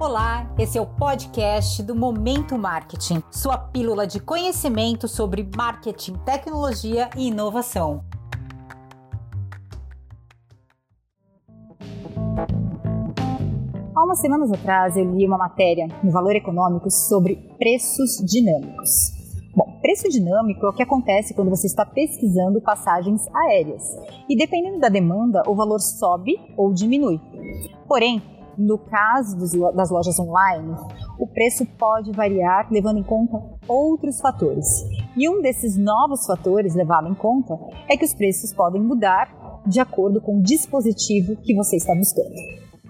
Olá, esse é o podcast do Momento Marketing, sua pílula de conhecimento sobre marketing, tecnologia e inovação. Há umas semanas atrás eu li uma matéria no Valor Econômico sobre preços dinâmicos. Bom, preço dinâmico é o que acontece quando você está pesquisando passagens aéreas. E dependendo da demanda, o valor sobe ou diminui. Porém, no caso das lojas online, o preço pode variar levando em conta outros fatores. E um desses novos fatores levado em conta é que os preços podem mudar de acordo com o dispositivo que você está buscando.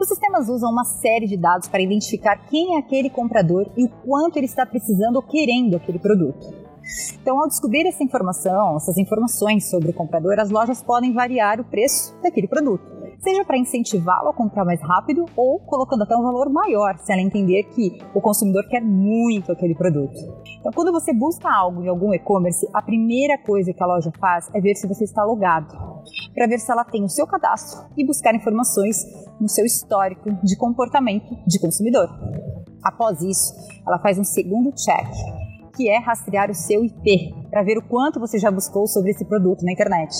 Os sistemas usam uma série de dados para identificar quem é aquele comprador e o quanto ele está precisando ou querendo aquele produto. Então, ao descobrir essa informação, essas informações sobre o comprador, as lojas podem variar o preço daquele produto, seja para incentivá-lo a comprar mais rápido ou colocando até um valor maior, se ela entender que o consumidor quer muito aquele produto. Então, quando você busca algo em algum e-commerce, a primeira coisa que a loja faz é ver se você está logado, para ver se ela tem o seu cadastro e buscar informações no seu histórico de comportamento de consumidor. Após isso, ela faz um segundo check, que é rastrear o seu IP, para ver o quanto você já buscou sobre esse produto na internet.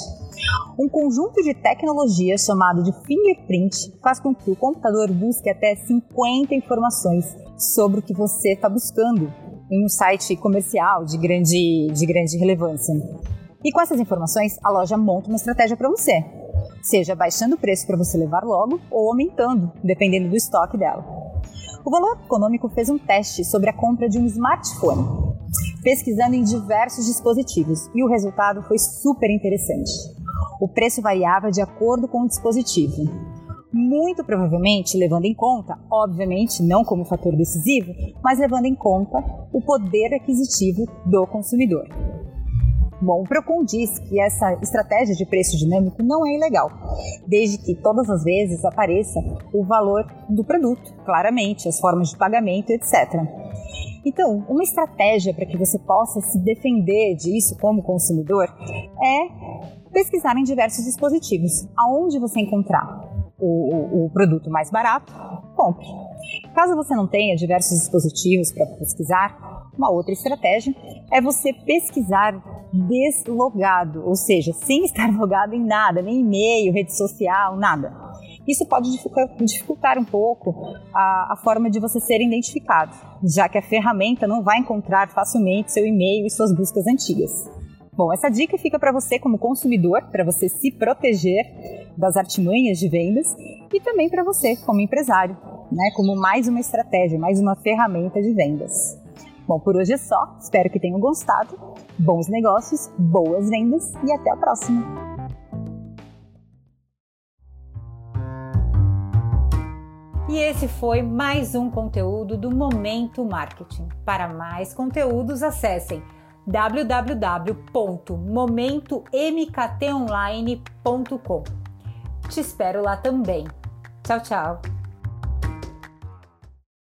Um conjunto de tecnologias chamado de fingerprint faz com que o computador busque até 50 informações sobre o que você está buscando em um site comercial de grande, de grande relevância. E com essas informações, a loja monta uma estratégia para você, seja baixando o preço para você levar logo ou aumentando, dependendo do estoque dela. O Valor Econômico fez um teste sobre a compra de um smartphone pesquisando em diversos dispositivos e o resultado foi super interessante. O preço variava de acordo com o dispositivo. Muito provavelmente levando em conta, obviamente não como fator decisivo, mas levando em conta o poder aquisitivo do consumidor. Bom, o Procon diz que essa estratégia de preço dinâmico não é ilegal, desde que todas as vezes apareça o valor do produto, claramente, as formas de pagamento, etc. Então, uma estratégia para que você possa se defender disso como consumidor é pesquisar em diversos dispositivos. Aonde você encontrar o, o, o produto mais barato, compre. Caso você não tenha diversos dispositivos para pesquisar, uma outra estratégia é você pesquisar deslogado, ou seja, sem estar logado em nada, nem e-mail, rede social, nada. Isso pode dificultar um pouco a, a forma de você ser identificado, já que a ferramenta não vai encontrar facilmente seu e-mail e suas buscas antigas. Bom, essa dica fica para você como consumidor, para você se proteger das artimanhas de vendas e também para você como empresário, né, como mais uma estratégia, mais uma ferramenta de vendas. Bom, por hoje é só. Espero que tenham gostado. Bons negócios, boas vendas e até a próxima. E esse foi mais um conteúdo do Momento Marketing. Para mais conteúdos, acessem www.momentomktonline.com. Te espero lá também. Tchau, tchau.